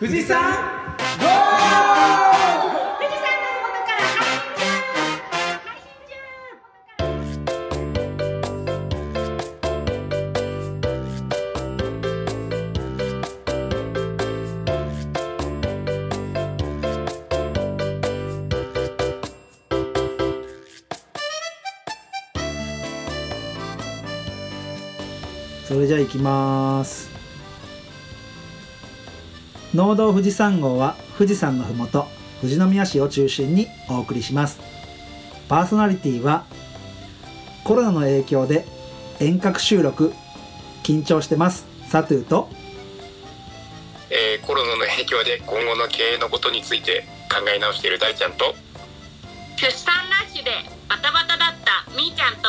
富士山ゴー富士山の麓から配信中配信中それじゃあ行きます。農道富士山号は富士山のふもと富士宮市を中心にお送りします。パーソナリティはコロナの影響で遠隔収録緊張してますサトゥーとえーコロナの影響で今後の経営のことについて考え直している大ちゃんと出産ラッシュでバタバタだったみーちゃんと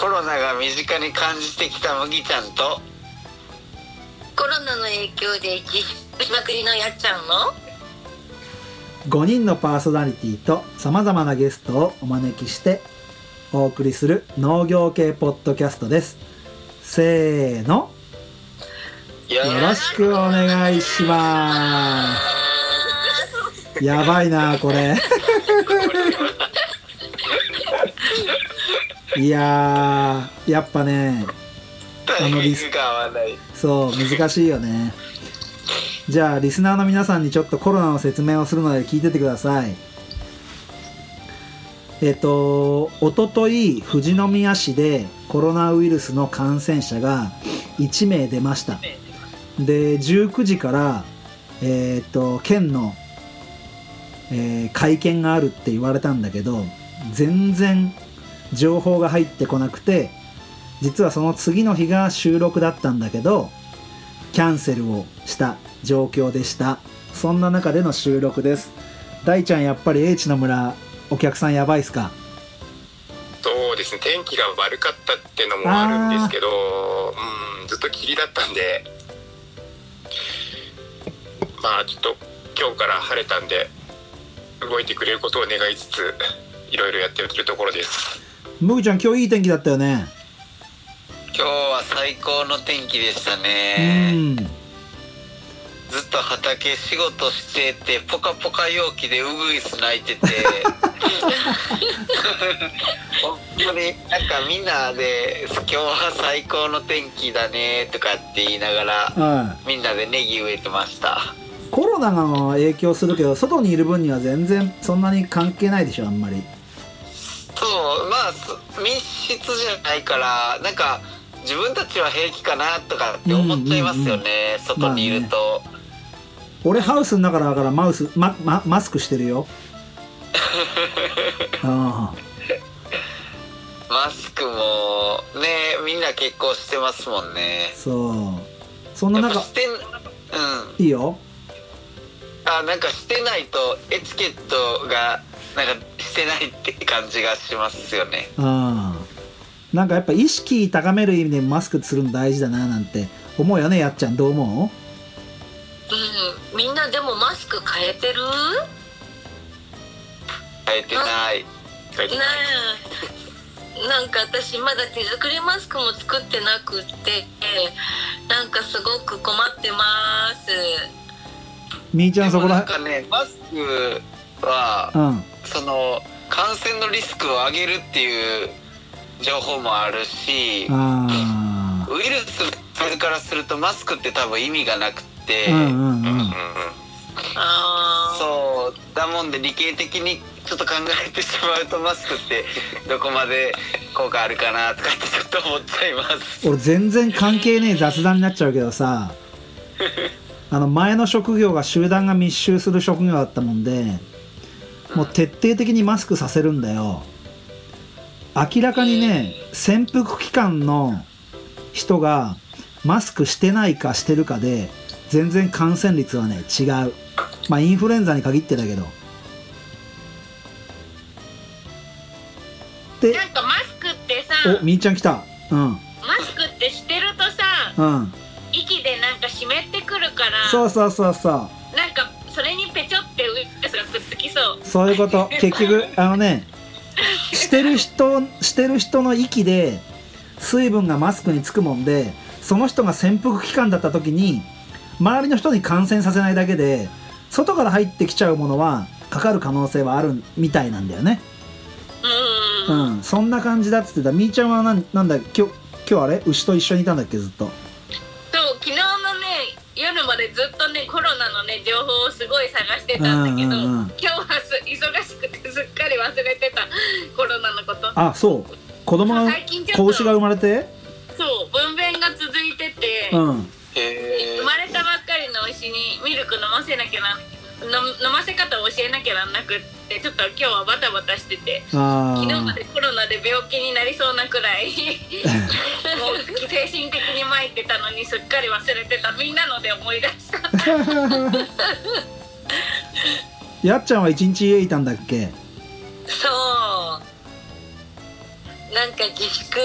コロナが身近に感じてきた麦ちゃんとナの影響で自粛しまくりのやっちゃんの？5人のパーソナリティとさまざまなゲストをお招きしてお送りする農業系ポッドキャストです。せーの。よよろしくお願いします。やばいなこれ。いやーやっぱねタイミングが合わないそう難しいよね。じゃあリスナーの皆さんにちょっとコロナの説明をするので聞いててください。えっとおととい富士宮市でコロナウイルスの感染者が1名出ました。で19時からえっと県の、えー会見があるって言われたんだけど全然情報が入ってこなくて実はその次の日が収録だったんだけどキャンセルをした状況でした。そんな中での収録です。大ちゃんやっぱり英知の村お客さんやばいっすか？そうですね。天気が悪かったってのもあるんですけどうんずっと霧だったんで。まあちょっと今日から晴れたんで動いてくれることを願いつついろいろやってるところです。むぎちゃん今日いい天気だったよね今日は最高の天気でしたうねん。ずっと畑仕事しててポカポカ陽気でウグイス鳴いてて。本当になんかみんなで「今日は最高の天気だね」とかって言いながらはい。みんなでネギ植えてました。コロナが影響するけど外にいる分には全然そんなに関係ないでしょあんまり。そうまあそ密室じゃないからなんか自分たちは平気かなとかって思っちゃいますよね、外にいると、俺ハウスの中だからマウスマママスクしてるよ。あマスクもねみんな結構してますもんね。あそう。そんな中してんうん。いいよ。あなんかしてないとエチケットがなんかしてないって感じがしますよね。ああなんかやっぱ意識高める意味でマスクするの大事だななんて思うよねやっちゃん。どう思う？んみんなでもマスク変えてる？変えてない。はいねえ。なんか私まだ手作りマスクも作ってなくってなんかすごく困ってます。みーちゃんそこらなんかねマスクはうん。その感染のリスクを上げるっていう情報もあるしあウイルスそれからするとマスクって多分意味がなくて、あうんうんううん。うんそうだもんで理系的にちょっと考えてしまうとマスクってどこまで効果あるかなとかってちょっと思っちゃいます。俺全然関係ねえ雑談になっちゃうけどさ。あの前の職業が集団が密集する職業だったもんでもう徹底的にマスクさせるんだよ明らかにね潜伏期間の人がマスクしてないかしてるかで全然感染率はね違う。まあインフルエンザに限ってだけど。でなんかマスクってさおみーちゃん来た。うん。マスクってしてるとさうん。息でなんか湿ってくるからそうそうそうそう。なんかそれにペチョってウイルスがくっつきそう。そういうこと。結局あのねしてる人してる人の息で水分がマスクにつくもんでその人が潜伏期間だった時に周りの人に感染させないだけで外から入ってきちゃうものはかかる可能性はあるみたいなんだよね。ううん。んそんな感じだっつってた。みーちゃんはなんだ今日今日あれ？牛と一緒にいたんだっけ？ずっと夜までずっとねコロナのね情報をすごい探してたんだけど、うんうんうん。今日はす忙しくてすっかり忘れてた。コロナのこと。あそう。子供が子牛が生まれて？そう分娩が続いてて、うん。へ生まれたばっかりの牛にミルク飲ませなきゃなの飲ませ方を教えなきゃなんなくってちょっと今日はバタバタしててあ昨日まーでコロナで病気になりそうなくらい もう精神的に参ってたのにすっかり忘れてた。みんなので思い出した。やっちゃんは一日家いたんだっけ？そう。なんか自粛。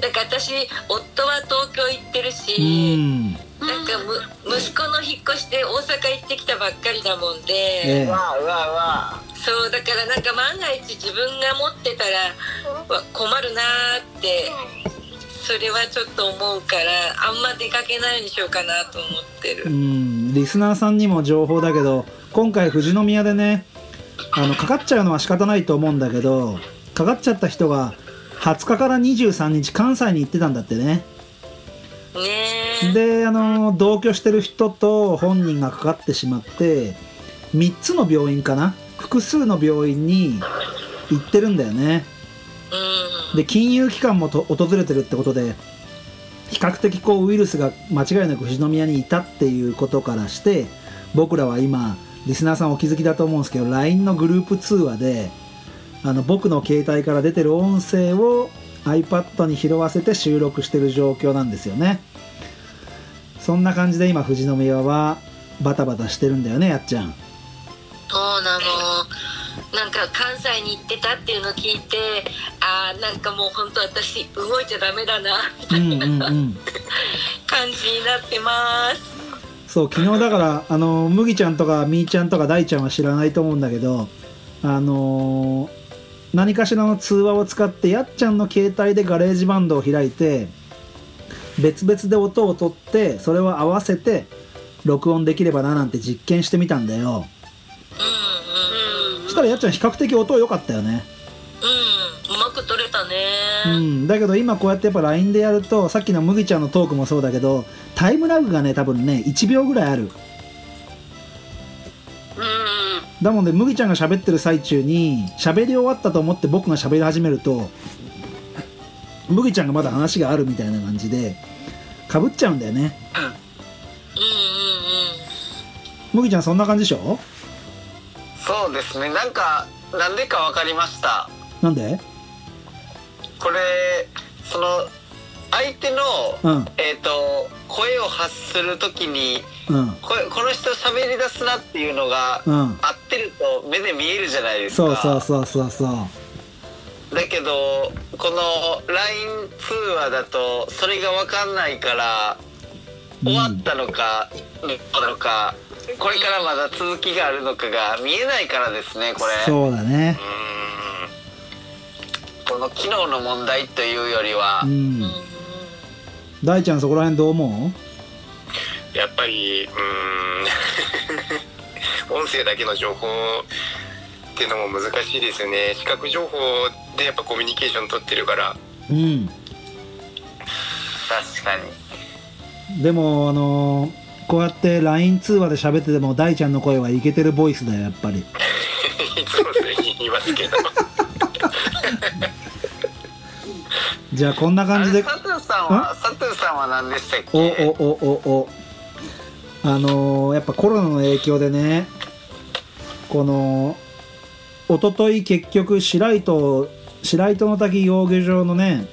なんか私夫は東京行ってるうし、んなんかむ息子の引っ越して大阪行ってきたばっかりだもんで、えわうわうわそうだからなんか万が一自分が持ってたらわ困るなーってそれはちょっと思うからあんま出かけないようにしようかなと思ってうるん。リスナーさんにも情報だけど今回富士宮でねあのかかっちゃうのは仕方ないと思うんだけどかかっちゃった人が20日から23日関西に行ってたんだってねであの同居してる人と本人がかかってしまって3つの病院かな？複数の病院に行ってるんだよね。うん。で金融機関もと訪れてるってことで比較的こうウイルスが間違いなく富士宮にいたっていうことからして僕らは今リスナーさんお気づきだと思うんですけど LINE のグループ通話であの僕の携帯から出てる音声を iPad に拾わせて収録してる状況なんですよね。そんな感じで今富士宮はバタバタしてるんだよねやっちゃん。そうなの。なんか関西に行ってたっていうのを聞いてあーなんかもう本当私動いちゃダメだなみたいな感じになってます。そう昨日だからあの麦ちゃんとかみーちゃんとか大ちゃんは知らないと思うんだけどあのー何かしらの通話を使ってやっちゃんの携帯でガレージバンドを開いて別々で音を取ってそれを合わせて録音できればななんて実験してみたんだよ。うんうんそしたらやっちゃん比較的音良かったよね。うん。うまく撮れたね。うん。だけど今こうやってやっぱ LINE でやるとさっきの麦ちゃんのトークもそうだけどタイムラグがね多分ね1秒ぐらいある。うんだもんで麦ちゃんが喋ってる最中に喋り終わったと思って僕が喋り始めると麦ちゃんがまだ話があるみたいな感じでかぶっちゃうんだよね。うん。うんうん麦ちゃんそんな感じでしょ？そうですね。なんかなんでかわかりました。なんで？これその相手の、うん。えっ、と声を発するときにうん。ここの人喋り出すなっていうのが、うん。合ってると目で見えるじゃないですそうかそうそうそうそう。だけどこの LINE 通話だとそれが分かんないから終わったのか、どうなのかこれからまだ続きがあるのかが見えないからですねこれ。そうだね。うこの機能の問題というよりは、うん大ちゃんそこら辺どう思んやっぱりうーん。音声だけの情報っていうのも難しいですよね。視覚情報でやっぱコミュニケーション取ってるから。ううん。確かに。でもあのーこうやって LINE 通話で喋ってても大ちゃんの声はイケてるボイスだよやっぱり。いつもそれ言いますけど じゃあこんなあ感じで。れ佐藤さんは佐藤さんは何でしたっおけ？おおおお。あのーやっぱコロナの影響でねこの一昨日結局白糸白糸の滝養魚場のね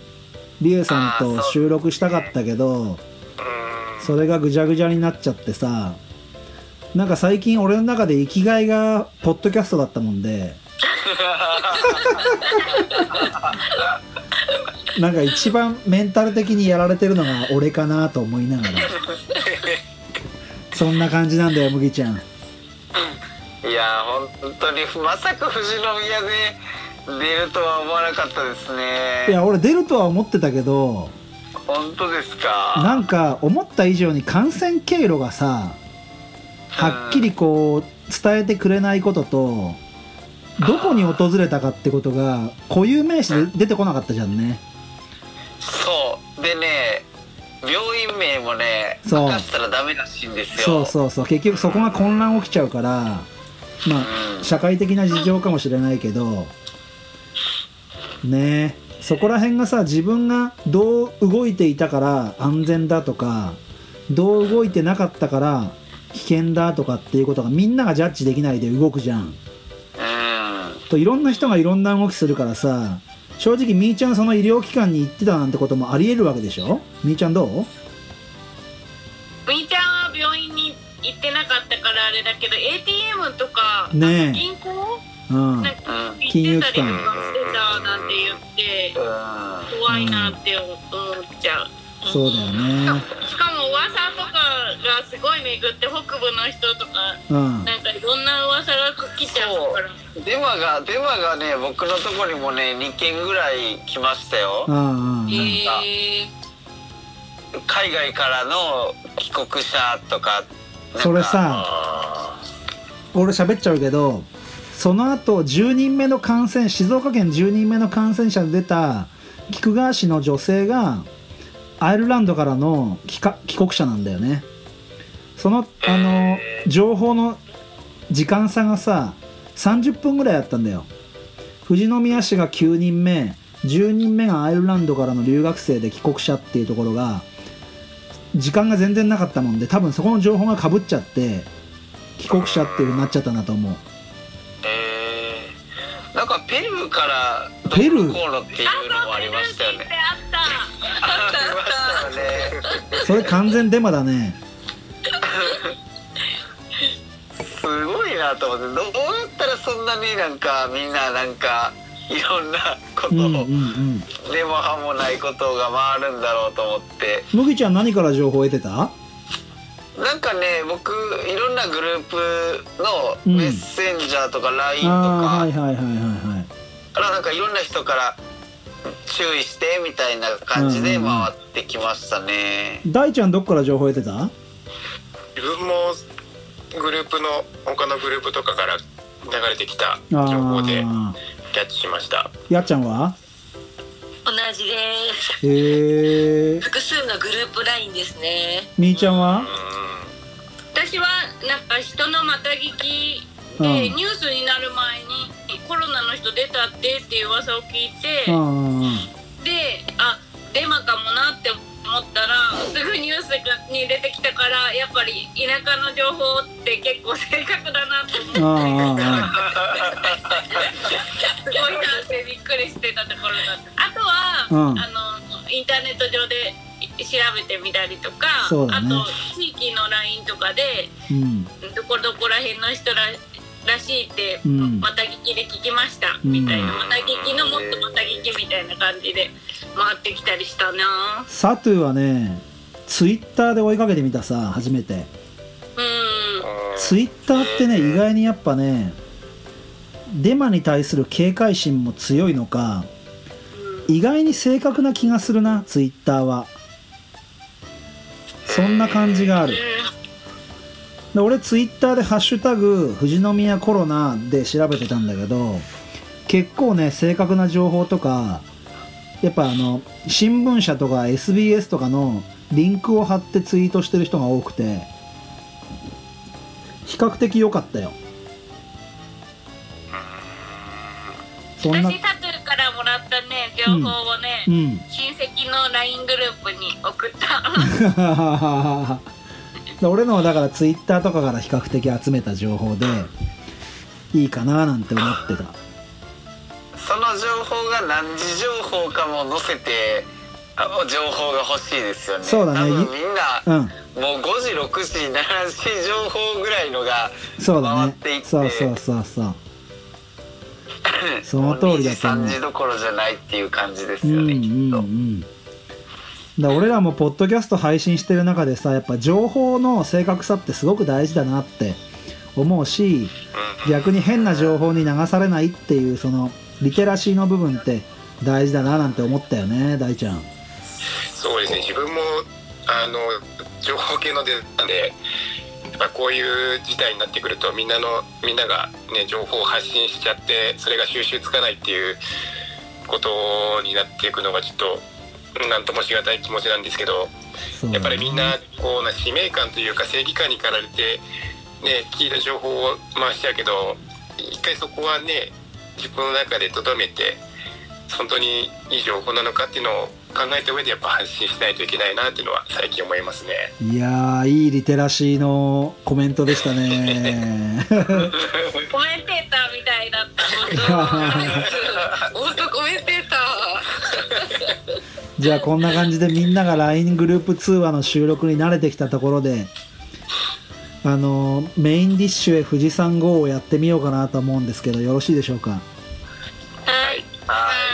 リエさんと収録したかったけどそれがぐじゃぐじゃになっちゃってさなんか最近俺の中で生きがいがポッドキャストだったもんで なんか一番メンタル的にやられてるのが俺かなと思いながら。そんな感じなんだよ麦ちゃん。いや本当にまさか富士宮で出るとは思わなかったですね。いや俺出るとは思ってたけど本当ですか？なんか思った以上に感染経路がさはっきりこう伝えてくれないこととどこに訪れたかってことが固有名詞で出てこなかったじゃんねそう。でね病院名もねそう。明かしたらダメらしいんですよ。そうそうそう。結局そこが混乱起きちゃうからまうん。あ社会的な事情かもしれないけどね。えそこら辺がさ自分がどう動いていたから安全だとかどう動いてなかったから危険だとかっていうことがみんながジャッジできないで動くじゃん。うん。といろんな人がいろんな動きするからさ正直みーちゃんその医療機関に行ってたなんてこともありえるわけでしょ？みーちゃんどう？みーちゃんは病院に行ってなかったからあれだけど ATM とかねえ。銀行？うん。なんかうん行ってたりとかしてたなんて言ってうん怖いなって思っちゃう、そうだよね。しかも噂とかがすごい巡って北部の人とかうん。なんかいろんな噂が来ちゃうからデマがデマがね僕のとこにもね2件ぐらい来ましたよ。うんうんえ海外からの帰国者とかそれさあ俺喋っちゃうけどその後10人目の感染静岡県10人目の感染者で出た菊川市の女性がアイルランドからの帰国者なんだよね。そのあの情報の時間差がさ30分ぐらいあったんだよ。富士宮市が9人目10人目がアイルランドからの留学生で帰国者っていうところが時間が全然なかったもんで多分そこの情報がかぶっちゃって帰国者っていう風になっちゃったんだと思うペルーからペルー？どうのこうのっていうのもありましたよね。あったありましたよね。それ完全デマだね。すごいなと思ってどうやったらそんなになんかみんななんかいろんなことを、うんうんうん。でも歯もないことが回るんだろうと思って。麦ちゃん何から情報を得てた？なんかね僕いろんなグループうん。のメッセンジャーとか LINE とああかはいはいはいはいはい。からなんかいろんな人から注意してみたいな感じで回ってきましたね。大ちゃんどっから情報を得てた？ー自分もグループの他のグループとかから流れてきたあ情報であキャッチしました。やっちゃんは？同じです。へえ複数のグループラインですね。みーちゃんは？う私はなんか人のまた聞きうん。でニュースになる前にコロナの人出たってっていう噂を聞いてうんうんうん。であデマかもなって思ったらすぐニュースに出てきたからやっぱり田舎の情報って結構正確だなとあ思って。すごいなくりしてたところだった。あとは、うん。あのインターネット上で調べてみたりとか、ね。あと地域の LINE とかでうん。どこどこら辺の人ららしいって、うん。また聞きで聞きました、うん。みたいな。また聞きのもっとまた聞きみたいな感じで回ってきたりしたな。サトゥはねツイッターで追いかけてみたさ初めて。うん。んツイッターってね意外にやっぱねデマに対する警戒心も強いのか意外に正確な気がするなツイッターは。そんな感じがある。で俺ツイッターで「ハッシュタグ富士宮コロナ」で調べてたんだけど結構ね正確な情報とかやっぱあの新聞社とか SBS とかのリンクを貼ってツイートしてる人が多くて比較的良かったよ。そんな私サトゥからもらったね情報をね、うん。親戚の LINE グループに送った。で 俺のはだからツイッターとかから比較的集めた情報でいいかななんて思ってた。その情報が何時情報かも載せてあ情報が欲しいですよね。そうだね。多分みんなうん。もう5時6時7時情報ぐらいのがそうだね。回っていって。そうそうそうそう。そ の通りだと思う。2時3時どころじゃないっていう感じですうんうよね、きっと。んうんだから俺らもポッドキャスト配信してる中でさやっぱ情報の正確さってすごく大事だなって思うし逆に変な情報に流されないっていうそのリテラシーの部分って大事だななんて思ったよね大ちゃん。そうでですね。自分もあの情報系のデザインでやっぱこういう事態になってくるとみんなのみんながね情報を発信しちゃってそれが収集つかないっていうことになっていくのがちょっと何ともしがたい気持ちなんですけどそうやっぱりみんなこうな使命感というか正義感に駆られてね聞いた情報を回しちゃうけど一回そこはね自分の中で留めて本当にいい情報なのかっていうのを考えた上でやっぱ発信しないといけないなっていうのは最近思いますね。いやーいいリテラシーのコメントでしたね。コメンテーターみたいだった本当コメンテータじゃあこんな感じでみんなが LINE グループ通話の収録に慣れてきたところであのメインディッシュへ富士山号をやってみようかなと思うんですけどよろしいでしょうか？はい。はーい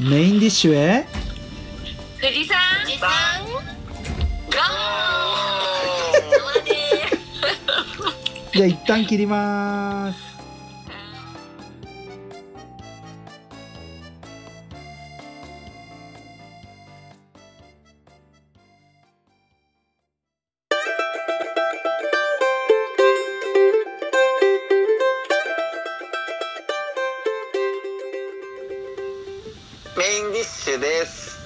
メインディッシュへ富士山ー。さん。ガー。じゃあ一旦切りますメインディッシュです。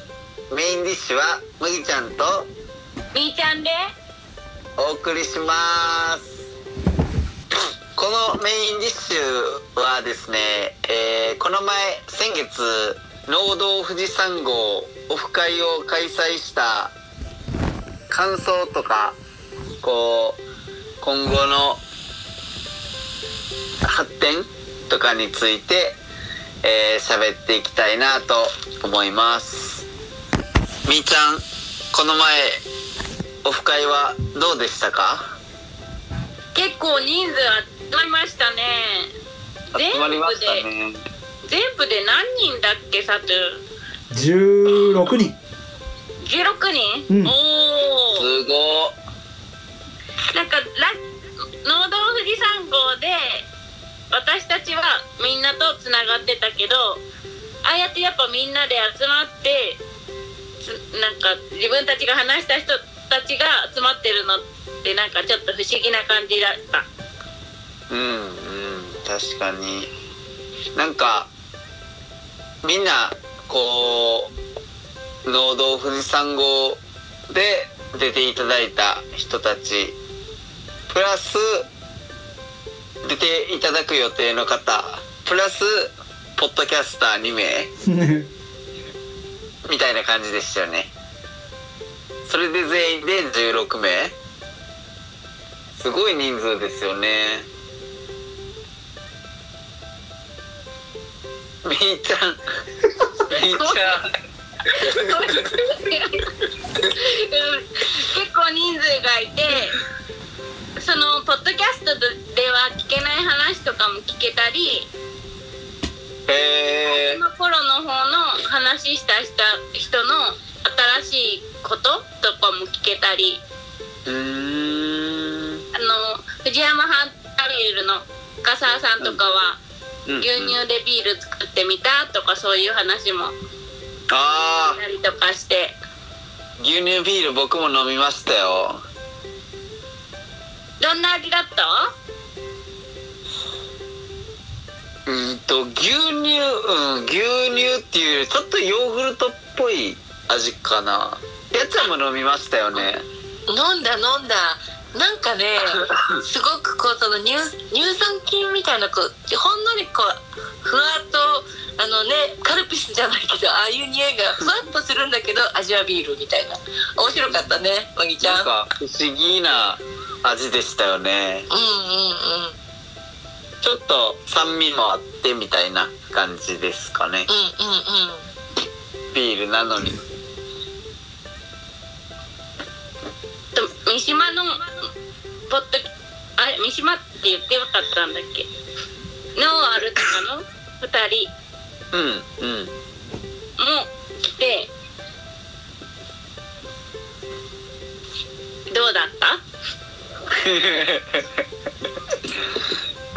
メインディッシュは麦ちゃんとみーちゃんで？お送りします。このメインディッシュはですね、えーこの前先月農道富士山号オフ会を開催した感想とかこう今後の発展とかについてえー喋っていきたいなと思います。みーちゃんこの前オフ会はどうでしたか？結構人数集まりましたね。全集まりま部したでね。全部で何人だっけさと16人。16人、うん。おおすご。なんかラ農道富士山号で私たちはみんなとつながってたけどああやってやっぱみんなで集まってつなんか自分たちが話した人たちが集まってるのってなんかちょっと不思議な感じだった。うんうん確かに。なんかみんなこう農道富士山号で出ていただいた人たち。プラス出ていただく予定の方プラスポッドキャスター2名。みたいな感じでしたよね。それで全員で16名。すごい人数ですよね。みーちゃん。みーちゃん。結構人数がいてそのポッドキャストでは聞けない話とかも聞けたりへえその頃の方の話した人の新しいこととかも聞けたりうーん。あの藤山ハンタビールの深澤さんとかはうん。牛乳でビール作ってみたとかそういう話もあしたりとかして。ー牛乳ビール僕も飲みましたよどんな味だった？うーんと牛乳うん牛乳っていうよりちょっとヨーグルトっぽい味かな。やつはも飲みましたよね。飲んだ飲んだなんかね すごくこうその乳乳酸菌みたいなこうほんのりこうふわっとあのねカルピスじゃないけどああいう匂いがふわっとするんだけど味はビールみたいな。面白かったねまぎちゃん。なんか不思議な味でしたよね。うんうんうん。ちょっと酸味もあってみたいな感じですかね。うんうんうん。ビールなのに。と三島のポッドあれ三島って言ってよかったんだっけ？ノーアルとかの？2人。うんうん。も来てどうだった？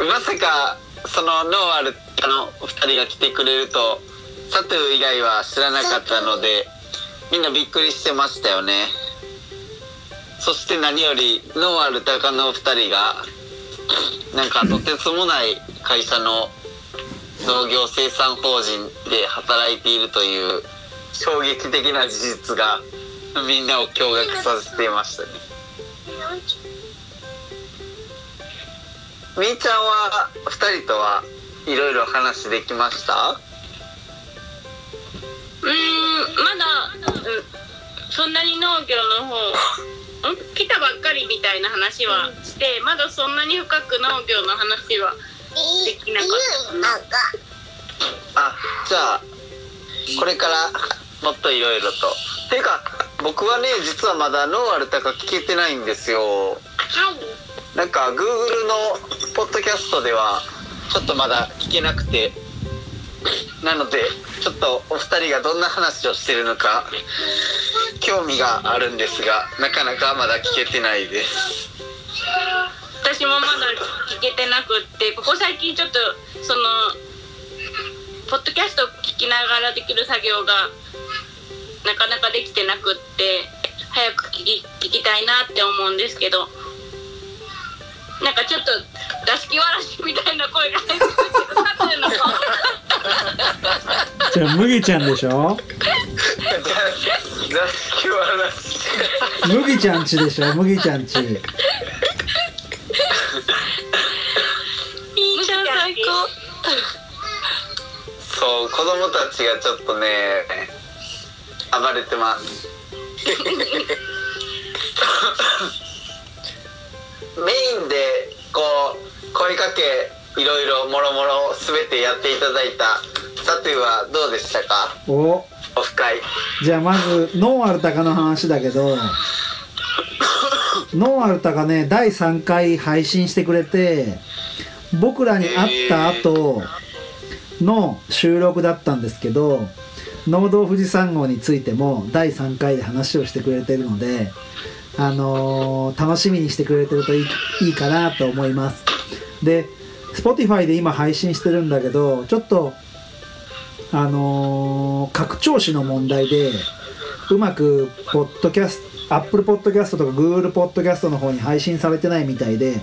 まさかそのノーアルの2人が来てくれるとサトゥ以外は知らなかったのでみんなびっくりしてましたよねそして何よりノーアルタカの2人がなんかとてつもない会社の農業生産法人で働いているという衝撃的な事実がみんなを驚愕させていましたね。みーちゃんは2人とはいろいろ話できました？うーんまだ、うん、そんなに農業の方来たばっかりみたいな話はしてまだそんなに深く農業の話はできなかったあじゃあこれからもっといろいろと。ていうか僕はね実はまだノーアルタカ聞けてないんですよ。なんか Google のポッドキャストではちょっとまだ聞けなくてなのでちょっとお二人がどんな話をしてるのか興味があるんですがなかなかまだ聞けてないです。私もまだ聞けてなくってここ最近ちょっとそのポッドキャストを聞きながらできる作業がなかなかできてなくって早く聞き聞きたいなって思うんですけどなんかちょっと座敷わらしみたいな声が入ってるけど立ってるのかじゃあ麦ちゃんでしょ？麦ちゃんちでしょ？麦ちゃんち。いいじゃん最高。そう子供たちがちょっとね暴れてます。メインでこう声かけいろいろもろもろ全てやっていただいた。サトゥはどうでしたか？お。オフ会。じゃあまずノーアルタカの話だけど。ノーアルタカね第3回配信してくれて僕らに会った後の収録だったんですけど農道富士山号についても第3回で話をしてくれてるのであのー楽しみにしてくれてるといいいいかなと思います。で Spotify で今配信してるんだけどちょっとあのー拡張子の問題でうまくポッドキャスト Apple Podcast とか Google Podcast の方に配信されてないみたいで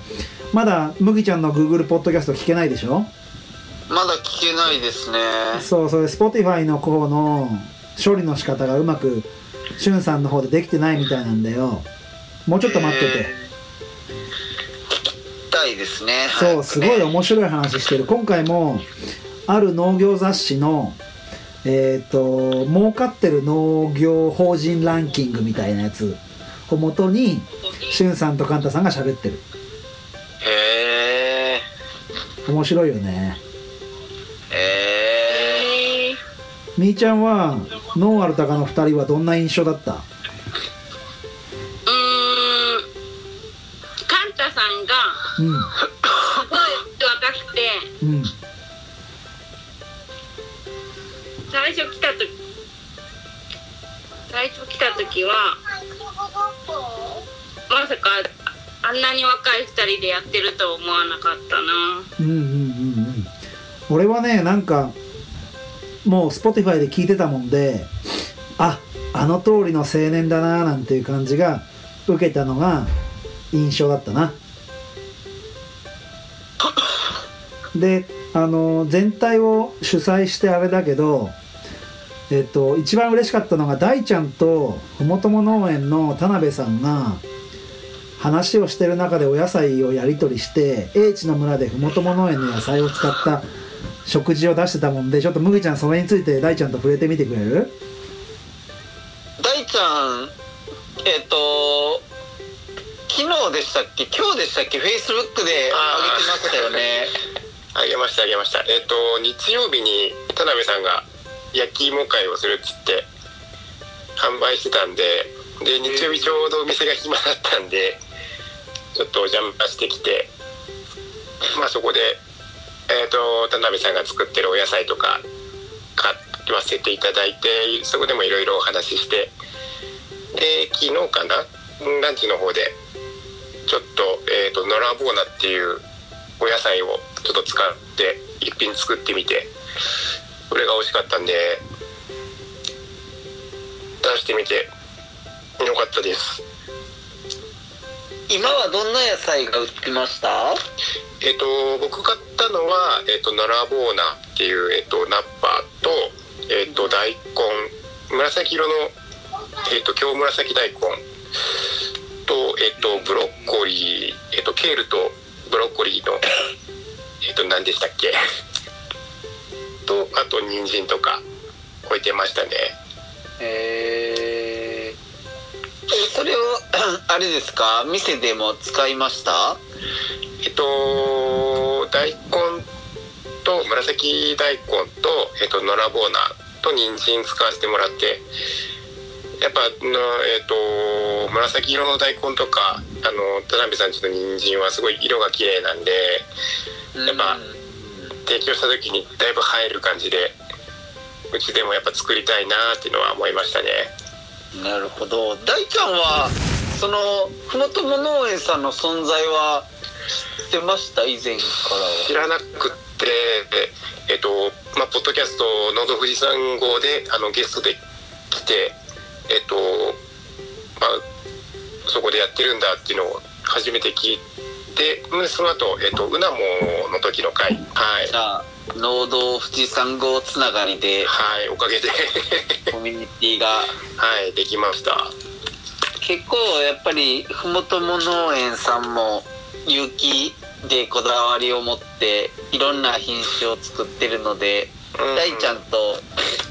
まだ麦ちゃんの Google Podcast 聞けないでしょ？まだ聞けないですね。そうそれ Spotify の方の処理の仕方がうまくしゅんさんの方でできてないみたいなんだよ。もうちょっと待っててたいですね。そうすごい面白い話してる。今回もある農業雑誌のえっ、と儲かってる農業法人ランキングみたいなやつをもとにしゅんさんとカンタさんが喋ってる。へえ面白いよね。へえみーちゃんはノーアルタカの2人はどんな印象だった？んなに若い2人でやってると思わなかったな。うんうんうんうん。俺はねなんかもう Spotify で聞いてたもんでああの通りの青年だななんていう感じが受けたのが印象だったな。であの全体を主催してあれだけどえっと一番嬉しかったのが大ちゃんとふもとも農園の田辺さんが話をしてる中でお野菜をやり取りして英知の村でふもとも農園の野菜を使った食事を出してたもんでちょっと麦ちゃんそれについて大ちゃんと触れてみてくれる？大ちゃんえっ、と昨日でしたっけ？今日でしたっけ？フェイスブックで上げてましたよね。あげましたあげました。えっ、と日曜日に田辺さんが焼き芋会をするっつって販売してたんでで日曜日ちょうどお店が暇だったんでちょっとお邪魔してきてまあそこでえっ、と田辺さんが作ってるお野菜とか買わせていただいてそこでもいろいろお話ししてで昨日かなランチの方でちょっと,、えー、とノラボーナっていうお野菜をちょっと使って一品作ってみてそれが美味しかったんで出してみてよかったです。今はどんな野菜が売ってました？えっ、と僕買ったのは、えっとノラボーナっていう、えっとナッパと,、えっと大根紫色の、えっと京紫大根と,、えっとブロッコリー、えっとケールとブロッコリーのえっと何でしたっけ？とあと人参とか置いてましたね。えーえそれを あれですか？店でも使いました？えっと大根と紫大根と、えっと、ノラボーナと人参使わせてもらってやっぱの、えっと、紫色の大根とかあの田辺さんちの人参はすごい色が綺麗なんでやっぱ提供した時にだいぶ映える感じでうちでもやっぱ作りたいなっていうのは思いましたねなるほど。大ちゃんはそのふもとも農園さんの存在は知ってました？以前から知らなくってえっとまあポッドキャスト「のど富士山号で」あのゲストで来てえっとまあそこでやってるんだっていうのを初めて聞いてうんその後えっとうなもの時の回。はい農道富士山号つながりではいおかげで。コミュニティがはいできました。結構やっぱりふもとも農園さんも有機でこだわりを持っていろんな品種を作ってるのでうん大ちゃんと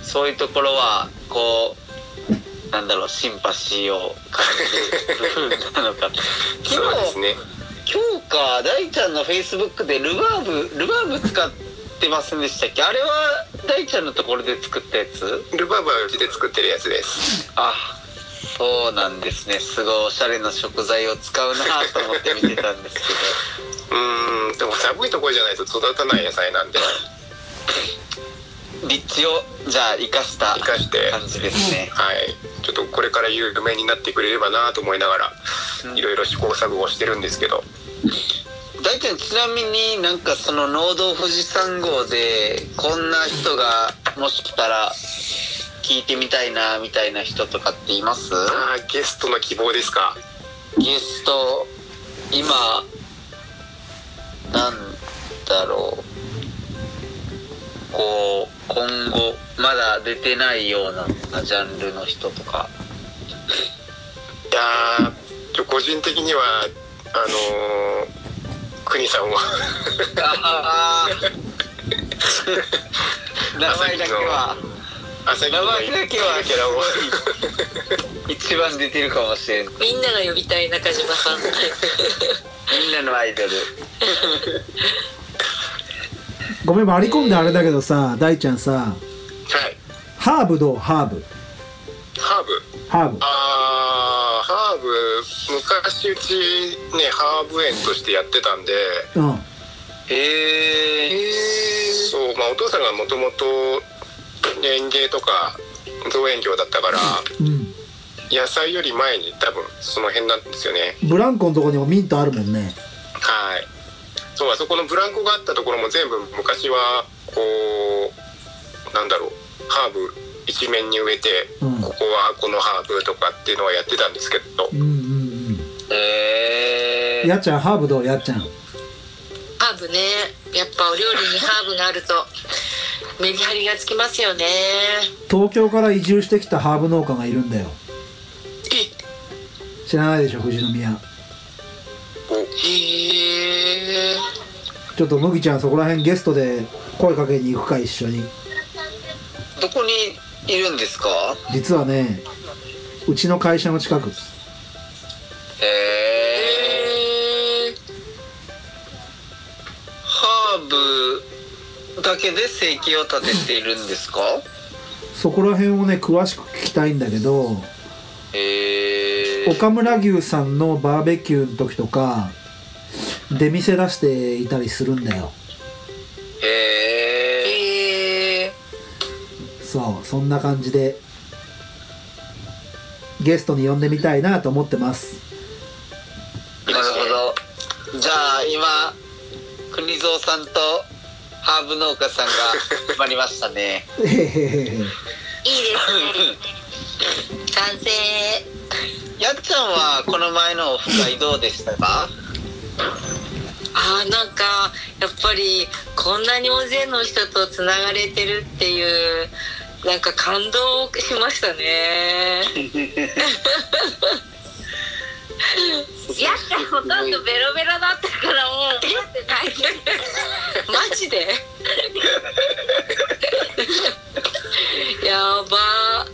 そういうところはこうなんだろうシンパシーを感じる部分なのか。昨 そうです日ね今日か大ちゃんのフェイスブックでルバーブルバーブ使ってませんでしたっけ？あれは大ちゃんのところで作ったやつ？ルバーブはうちで作ってるやつです。あそうなんですね。すごいおしゃれな食材を使うなと思って見てたんですけうーんでも寒いところじゃないと育たない野菜なんで。ど立地をじゃあ生かした感じですね。はい。ちょっとこれから有名になってくれればなと思いながらうん。いろいろ試行錯誤してるんですけど大ちゃんちなみになんかその農道富士山号でこんな人がもし来たら聞いてみたいなみたいな人とかっています？あーゲストの希望ですか？ゲスト今なんだろうこう今後まだ出てないようなジャンルの人とか。いや個人的にはあのー国さんはああ名前だけは。名前だけはキャラを一番出てるかもしれん。みんなが呼びたい中島さん。みんなのアイドル。ごめん割り込んであれだけどさ大ちゃんさはい。ハーブどう？ハーブ。ハーブ？ハーブ。あー。ハーブ昔うちねハーブ園としてやってたんでうん。へえそうまあお父さんがもともと園芸とか造園業だったからうん。野菜より前に多分その辺なんですよね。ブランコのとこにもミントあるもんね。はい。そうあそこのブランコがあったところも全部昔はこうなんだろうハーブ一面に植えて、うん。ここはこのハーブとかっていうのはやってたんですけど。うんうんうん。やっちゃんハーブどうやっちゃん？ハーブね。やっぱお料理にハーブがあるとメリハリがつきますよね。東京から移住してきたハーブ農家がいるんだよ。え？知らないでしょ富士宮。お。へえちょっと麦ちゃんそこら辺ゲストで声かけに行くか一緒に。どこにいるんですか？実はねうちの会社の近く。へえへえハーブだけで生計を立てているんですか？そこら辺をね詳しく聞きたいんだけどへえ岡村牛さんのバー。ベキューの時とか出店出していたりするんだよそうそんな感じでゲストに呼んでみたいなと思ってます。なるほど。じゃあ今国蔵さんとハーブ農家さんが決まりましたね。いいですね。賛成。やっちゃんはこの前のオフ会どうでしたか？あーなんかやっぱりこんなに大勢の人とつながれてるっていうなんか感動しましたね。やっちゃんほとんどベロベロだったからもう 待って。ないマジで？やば。や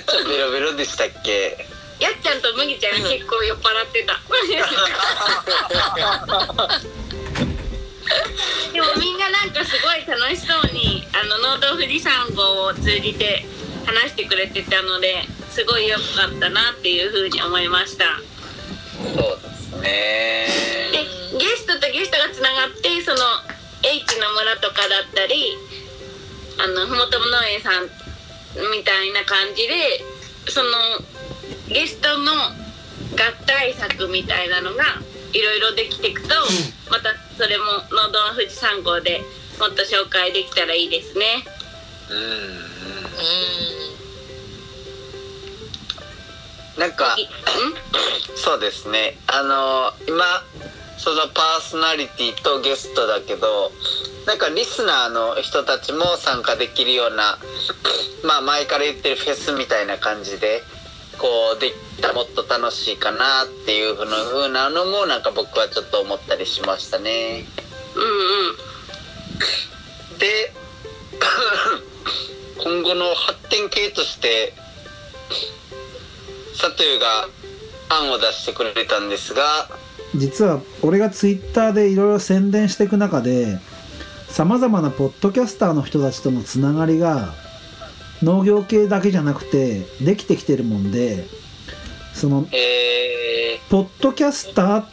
っちゃんベロベロでしたっけ？やっちゃんと麦ちゃんが結構酔っ払ってた でもみんななんかすごい楽しそうにあの農道富士山号を通じて話してくれてたのですごい良かったなっていうふうに思いました。そうですね。でゲストとゲストがつながってその H の村とかだったりあのふもとも農園さんみたいな感じでそのゲストの合体作みたいなのがいろいろできていくとまたそれも農道富士山号でもっと紹介できたらいいですね。うん。なんかそうですね。あの今そのパーソナリティとゲストだけどなんかリスナーの人たちも参加できるようなまあ前から言ってるフェスみたいな感じでこうでもっと楽しいかなっていうふうなのもなんか僕はちょっと思ったりしましたね。うんうんで 今後の発展系としてサトゥが案を出してくれたんですが実は俺がツイッターでいろいろ宣伝していく中でさまざまなポッドキャスターの人たちとのつながりが農業系だけじゃなくてできてきてるもんでそのえポッドキャスターっ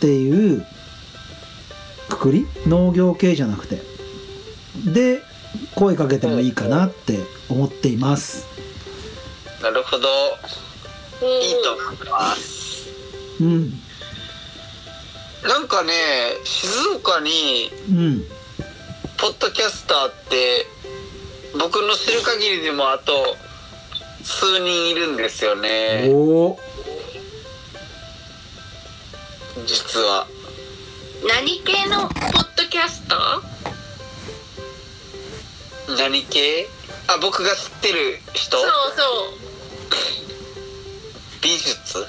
ていうくくり？農業系じゃなくて。で声かけてもいいかなって思っています。ー、なるほど。いいと思います。うん。なんかね静岡にうん。ポッドキャスターって僕の知る限りでもあと数人いるんですよね。おお実は。何系のポッドキャスト？何系？あ僕が知ってる人？そうそう。美術？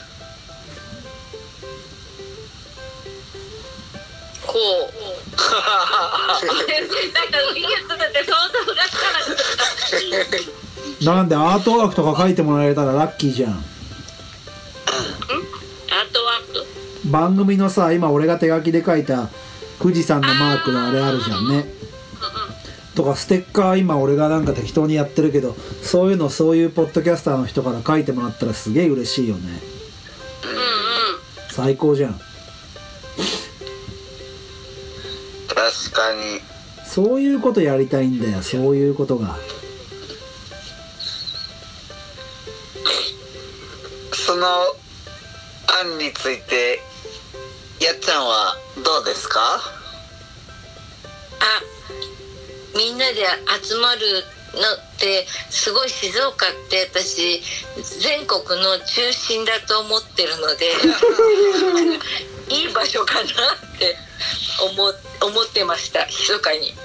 こう。なんか美術だって想像がつかなかったなんでアートワークとか書いてもらえたらラッキーじゃん。アートワーク番組のさ今俺が手書きで書いた富士山のマークのあれあるじゃんね。とかステッカー今俺がなんか適当にやってるけどそういうのそういうポッドキャスターの人から書いてもらったらすげえ嬉しいよね。うんうん最高じゃん。確かに。そういうことやりたいんだよそういうことがの案についてやっちゃんはどうですか？あみんなで集まるのってすごい静岡って私全国の中心だと思ってるので いい場所かなって思思ってました密かに。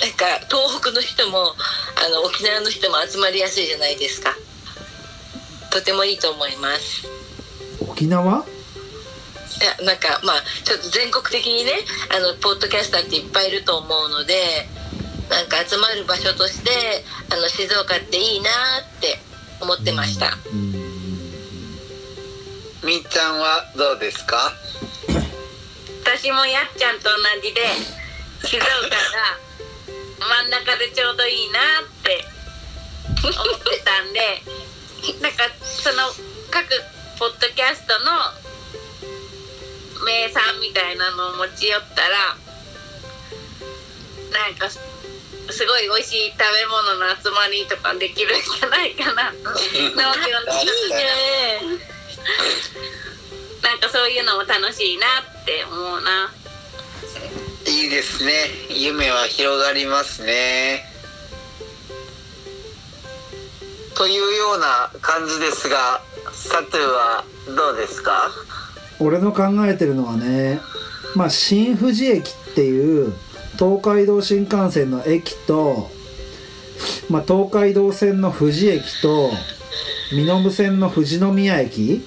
なんか東北の人もあの沖縄の人も集まりやすいじゃないですかとてもいいと思います。沖縄？いやなんかまあちょっと全国的にねあのポッドキャスターっていっぱいいると思うのでなんか集まる場所としてあの静岡っていいなって思ってました。うん。みーちゃんはどうですか？私もやっちゃんと同じで静岡が真ん中でちょうどいいなって思ってたんでなんかその各ポッドキャストの名産みたいなのを持ち寄ったらなんかすごい美味しい食べ物の集まりとかできるんじゃないかな農業のいいね。なんかそういうのも楽しいなって思うな。いいですね。夢は広がりますねというような感じですがサトゥはどうですか？俺の考えてるのはねまあ新富士駅っていう東海道新幹線の駅と、まあ、東海道線の富士駅と身延線の富士宮駅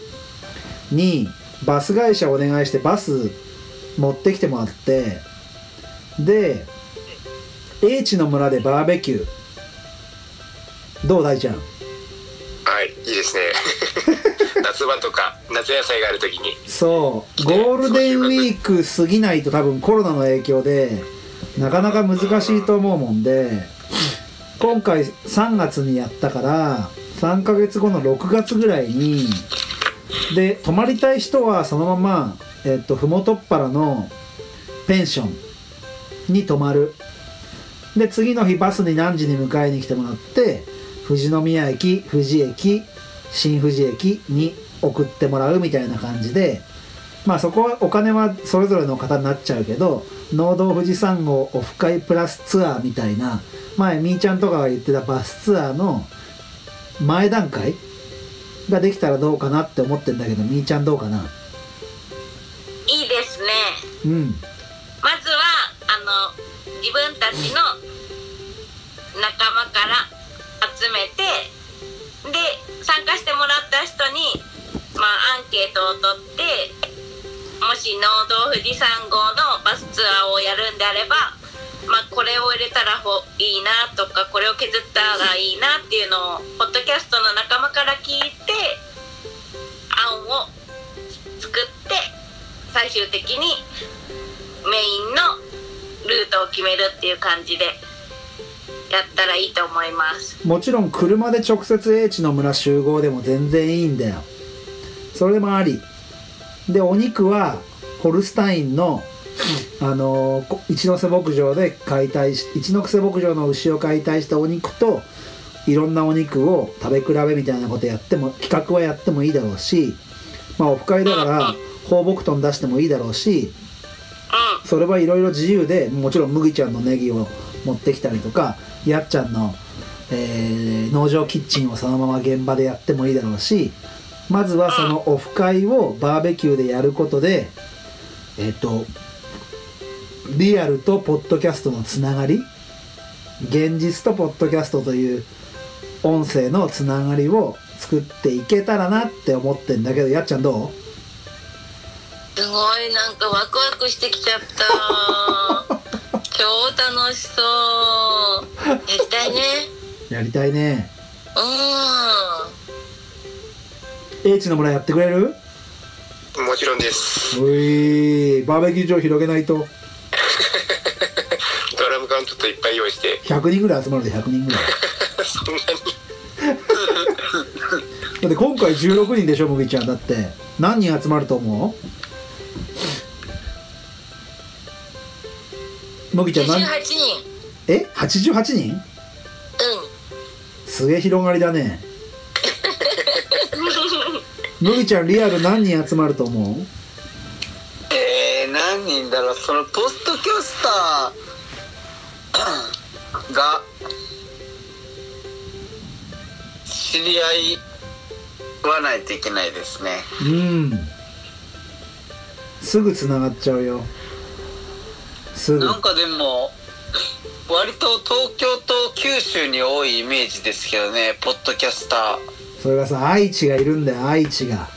にバス会社お願いしてバス持ってきてもらってで英知の村でバーベキュー。どう大ちゃん？はいいいですね。夏場とか夏野菜がある時に。そう。ゴールデンウィーク過ぎないと多分コロナの影響でなかなか難しいと思うもんで今回3月にやったから3ヶ月後の6月ぐらいにで泊まりたい人はそのままえっと麓っ腹のペンションに泊まる。で次の日バスに何時に迎えに来てもらって富士宮駅富士駅新富士駅に送ってもらうみたいな感じでまあそこはお金はそれぞれの方になっちゃうけど農道富士山号オフ会プラスツアーみたいな前みーちゃんとかが言ってたバスツアーの前段階ができたらどうかなって思ってんだけどみーちゃんどうかな？いいですね。うん。まずはあの自分たちの仲間から集めてで参加してもらった人にまあアンケートを取ってもし農道富士山号のバスツアーをやるんであればまあこれを入れたらいいなとかこれを削ったらいいなっていうのをポッドキャストの仲間から聞いて案を作って最終的にメインのルートを決めるっていう感じで。やったらいいと思います。もちろん車で直接英知の村集合でも全然いいんだよ。それもあり。でお肉はホルスタインのあの一ノ瀬牧場で解体し一ノ瀬牧場の牛を解体したお肉といろんなお肉を食べ比べみたいなことやっても企画はやってもいいだろうしまあオフ会だから放牧豚出してもいいだろうしうそれはいろいろ自由でもちろん麦ちゃんのネギを持ってきたりとかやっちゃんの、えー農場キッチンをそのまま現場でやってもいいだろうしまずはそのオフ会をバーベキューでやることでえっ、とリアルとポッドキャストのつながり現実とポッドキャストという音声のつながりを作っていけたらなって思ってんだけどやっちゃんどう？すごいなんかワクワクしてきちゃった超楽しそう。やりたいね。やりたいね。う英知の村やってくれる？もちろんです。おいバーベキュー場広げないと。ドラム缶ちょっといっぱい用意して。100人ぐらい集まるで100人ぐらい。そんなに。だって今回16人でしょ麦ちゃん。だって何人集まると思う？麦ちゃんん？28何人。え？88人？うん。すげえ広がりだね。麦ちゃんリアル何人集まると思う？えー、何人だろう。そのポストキャスター。が知り合いはないといけないですね。うん。すぐつながっちゃうよなんかでも割と東京と九州に多いイメージですけどねポッドキャスター。それがさ愛知がいるんだよ愛知が。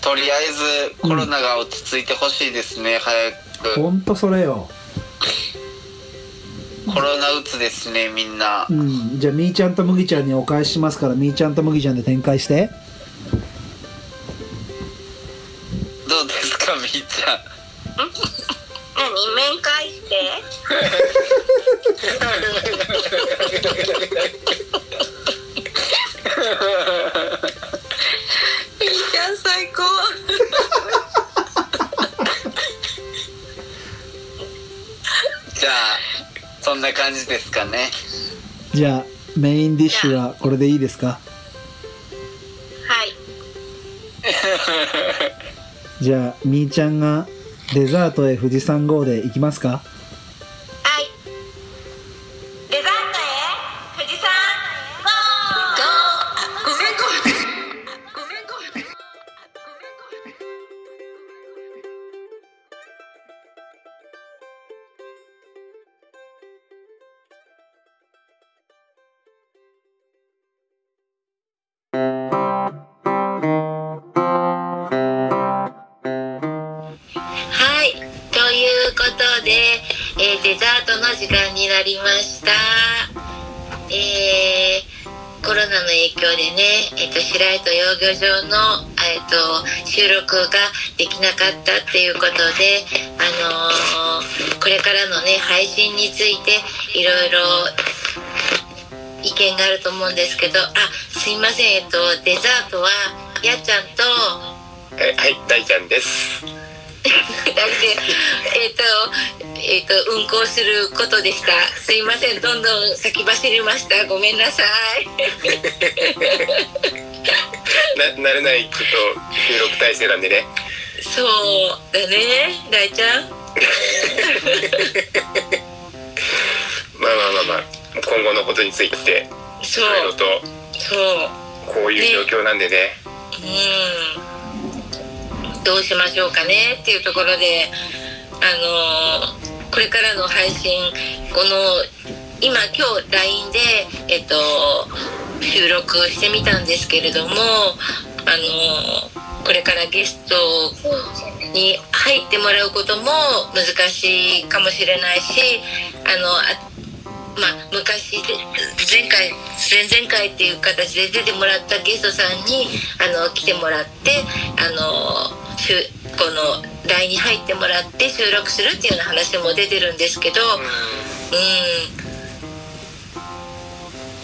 とりあえずコロナが落ち着いてほしいですね、早く。ほんとそれよ。コロナうつですねみんな。うん。じゃあみーちゃんと麦ちゃんにお返ししますからみーちゃんと麦ちゃんで展開して。どうですかみーちゃん何面会して？いいじゃん最高。じゃあそんな感じですかね。じゃあメインディッシュはこれでいいですか？はい。じゃあみーちゃんがデザートへ富士山号で行きますか？収録ができなかったっていうことで、あのーこれからのね配信についていろいろ意見があると思うんですけどあすいません。えっとデザートはやっちゃんとえはい大ちゃんです。だってえっ、とえっ、と運行することでした。すいません。どんどん先走りました。ごめんなさい な慣れないちょっと収録体制なんでね。そうだね大ちゃん。まあまあまあまあ今後のことについていそう。ろいろとそう。こういう状況なんでね。うん。どうしましょうかねっていうところであのーこれからの配信この今今日 LINE でえっと収録してみたんですけれどもあのこれからゲストに入ってもらうことも難しいかもしれないしあのあまあ、昔前回前々回っていう形で出てもらったゲストさんにあの来てもらってあのこの LINE に入ってもらって収録するっていうような話も出てるんですけどうん。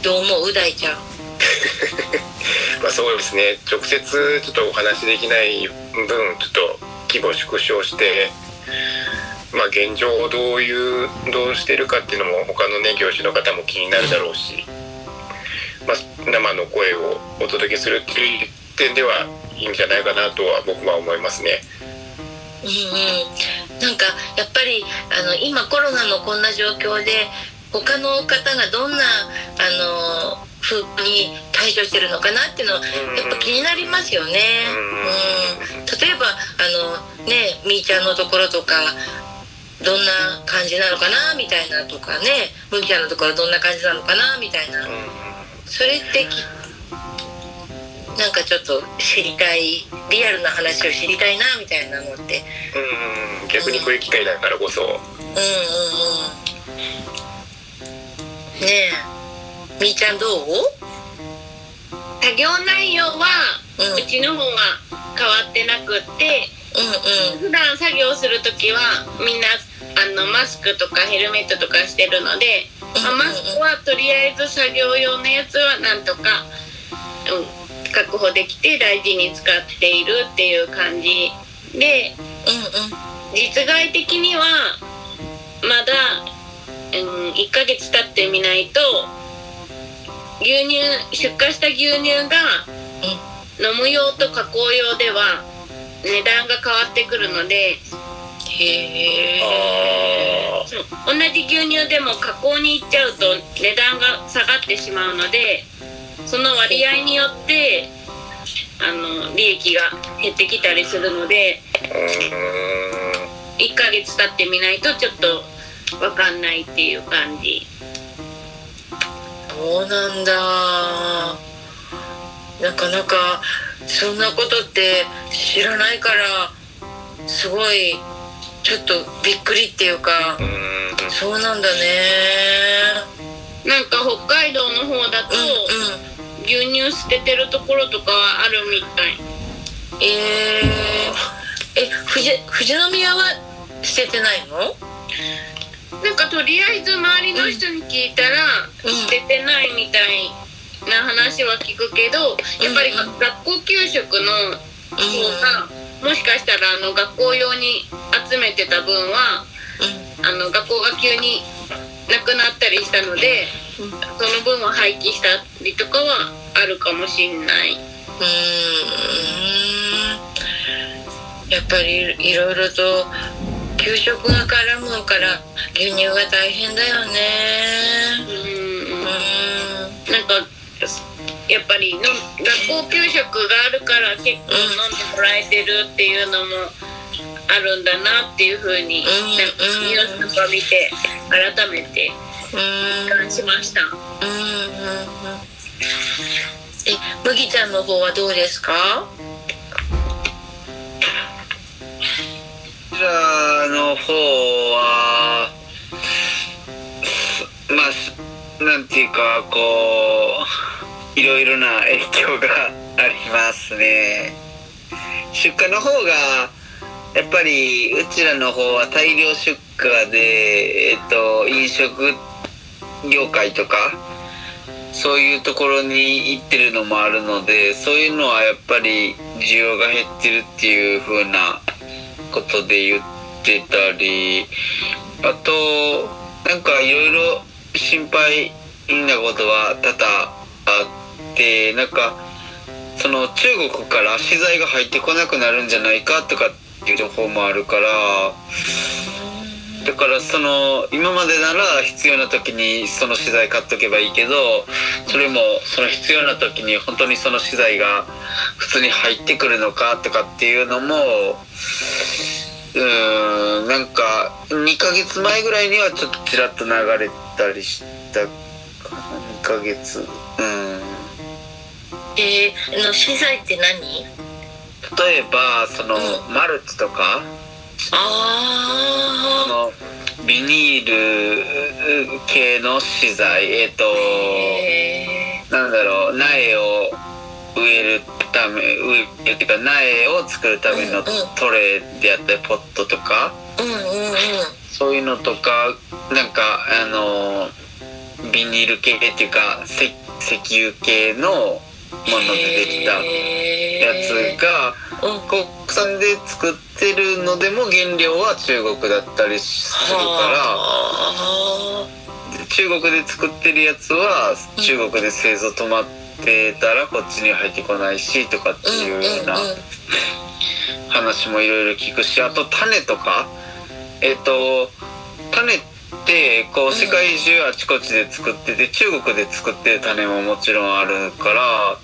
どう思う？大ちゃん。まあそうですね。直接ちょっとお話しできない分ちょっと規模縮小してまあ現状をどういうどうしてるかっていうのも他のね業種の方も気になるだろうし、まあ、生の声をお届けするっていう点ではいいんじゃないかなとは僕は思いますね。うんうん、なんかやっぱりあの今コロナのこんな状況で他の方がどんなあの風に対処してるのかなっていうのはやっぱ気になりますよね。うん、例えばあのねみーちゃんのところとかどんな感じなのかなみたいなとかね。むきちゃんのところどんな感じなのかなみたいな。それってきなんかちょっと知りたいリアルな話を知りたいなみたいなのって。うん。逆にこういう機会だからこそ。うんうんうんねえみーちゃんどう？作業内容はうん。うちの方が変わってなくってうんうん。普段作業する時はみんなあのマスクとかヘルメットとかしてるので、まあマスクはとりあえず作業用のやつはなんとか、うん、確保できて大事に使っているっていう感じ。でうん。実害的にはまだ、うん、1ヶ月経ってみないと牛乳出荷した牛乳が飲む用と加工用では値段が変わってくるのでへえ同じ牛乳でも加工に行っちゃうと値段が下がってしまうのでその割合によってあの利益が減ってきたりするのでーうん。1ヶ月経ってみないとちょっと分かんないっていう感じ。そうなんだ。なかなかそんなことって知らないからすごいちょっとびっくりっていうかうん。そうなんだね。なんか北海道の方だとうんうん。牛乳捨ててるところとかはあるみたい。えー、え富士富士宮は捨ててないの？なんかとりあえず周りの人に聞いたらうん。捨ててないみたいな話は聞くけどやっぱりうん学校給食の方がもしかしたらあの学校用に集めてた分はあの学校が急になくなったりしたのでその分は廃棄したりとかはあるかもしんない。うーん。やっぱりいろいろと給食が絡むから牛乳が大変だよね。うんうなんかやっぱりの学校給食があるから結構飲んでもらえてるっていうのもあるんだなっていうふうに、うんなんかニュースとか見て改めて感しました。うんうんうん。え麦ちゃんの方はどうですか？こちらの方はなんていうかこういろいろな影響がありますね。出荷の方がやっぱりうちらの方は大量出荷でえっと飲食業界とかそういうところに行ってるのもあるのでそういうのはやっぱり需要が減ってるっていう風なことで言ってたりあとなんかいろいろ心配なことは多々あってなんかその中国から資材が入ってこなくなるんじゃないかとかっていう情報もあるからだからその今までなら必要な時にその資材買っとけばいいけどそれもその必要な時に本当にその資材が普通に入ってくるのかとかっていうのもうーんなんか2ヶ月前ぐらいにはちょっとちらっと流れたりしたかな2ヶ月。うん。えー、の資材って何？例えばそのうん。マルチとかそあのビニール系の資材えっ、とあへなんだろう苗を植えるため植えっていうか苗を作るためのトレーであったりポットとか？ーうんうんうん。そういうのとかなんかあのビニール系っていうか石石油系のものでできたやつがうん国産で作ってるのでも原料は中国だったりするから。は中国で作ってるやつは中国で製造止まってたらこっちに入ってこないしとかってあいうような話もいろいろ聞くしあと種とか。えっ、と種ってこう世界中あちこちで作ってて中国で作ってる種ももちろんあるから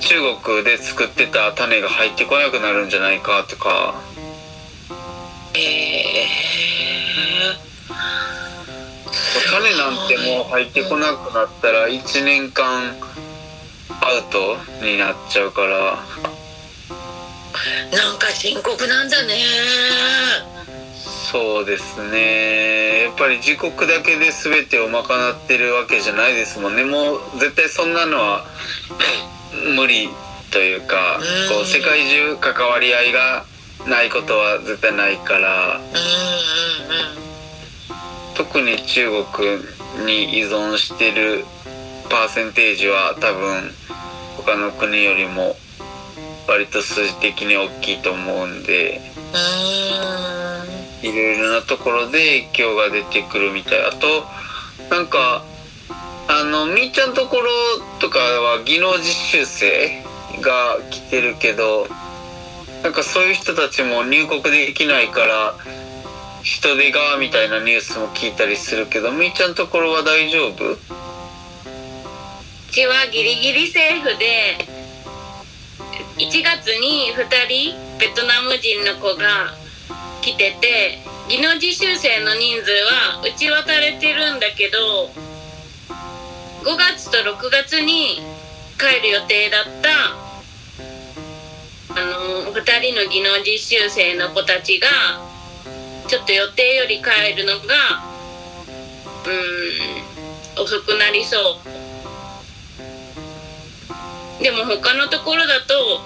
中国で作ってた種が入ってこなくなるんじゃないかとか。え種なんてもう入ってこなくなったら1年間アウトになっちゃうから、なんか深刻なんだね。そうですね。やっぱり自国だけで全てを賄ってるわけじゃないですもんね。もう絶対そんなのは 無理というかうん。こう世界中関わり合いがないことは絶対ないから。特に中国に依存してるパーセンテージは多分他の国よりも割と数字的に大きいと思うんで。ういろいろなところで影響が出てくるみたい。あとなんかあのみーちゃんところとかは技能実習生が来てるけどなんかそういう人たちも入国できないから人手がみたいなニュースも聞いたりするけどみーちゃんところは大丈夫？うちはギリギリセーフで1月に2人ベトナム人の子が来てて技能実習生の人数は打ち渡れてるんだけど5月と6月に帰る予定だったあの2人の技能実習生の子たちがちょっと予定より帰るのがうん遅くなりそう。でも他のところだと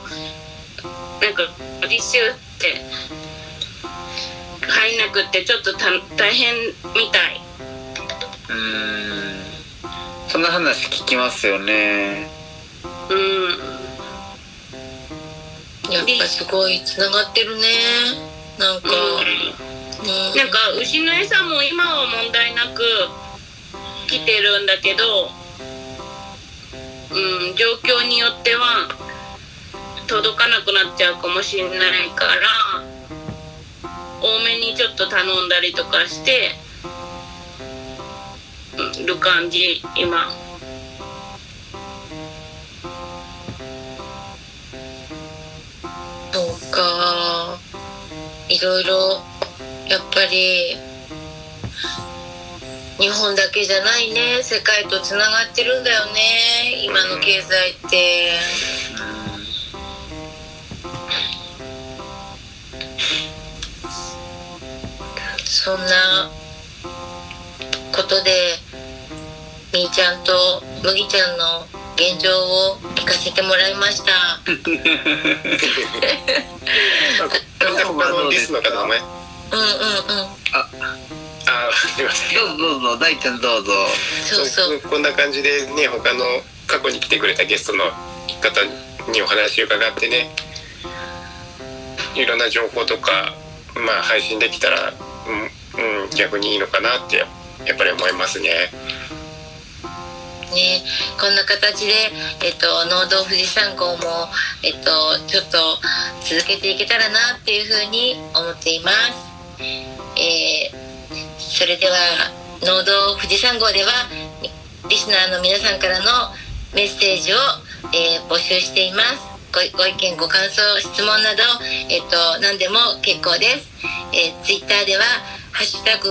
なんか実習って入んなくってちょっとた大変みたい。うーん。そんな話聞きますよね。うん。んやっぱすごいつながってるね。なんか、うん、なんか牛の餌も今は問題なく来てるんだけど、うん、状況によっては届かなくなっちゃうかもしれないから多めにちょっと頼んだりとかしてうんる感じ今。そうか。いろいろやっぱり日本だけじゃないね。世界とつながってるんだよね。今の経済ってそんなことでみーちゃんと麦ちゃんの現状を聞かせてもらいました。他のリスの方の前？うんうんうん。あすいません。どうぞどうぞ大ちゃんどうぞ。そうそう。こんな感じでね他の過去に来てくれたゲストの方にお話を伺ってねいろんな情報とかまあ配信できたら、うん、逆にいいのかなってやっぱり思いますね。ね、こんな形で、えっと、農道富士山号も、えっと、ちょっと続けていけたらなっていうふうに思っています。えーそれでは農道富士山号ではリスナーの皆さんからのメッセージを、えー募集していますご意見ご感想質問など、えっと何でも結構です、えー、ツイッターでは「ハッシュタグ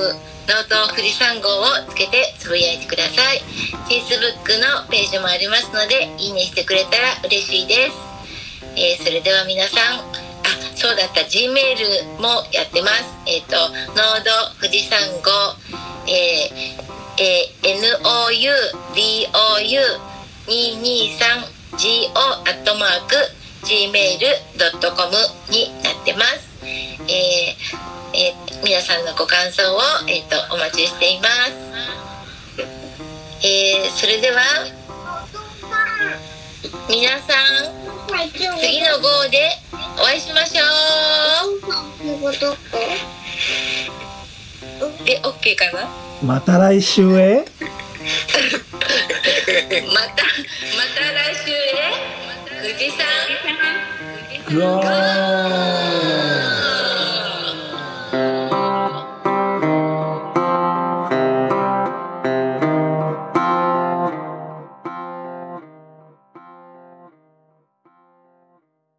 農道富士山号」をつけてつぶやいてください。Facebook のページもありますのでいいねしてくれたら嬉しいです、えーそれでは皆さんあそうだった。G メールもやってます。えっ、と農道富士山号。えーえー NOUDOU223 アットマーク gmail.com になってます。えーえー皆さんのご感想を、えー、とお待ちしています。えーそれでは皆さん次の号でお会いしましょう。で OK かな？また来週へ？またまた来週へ。富士山ゴー。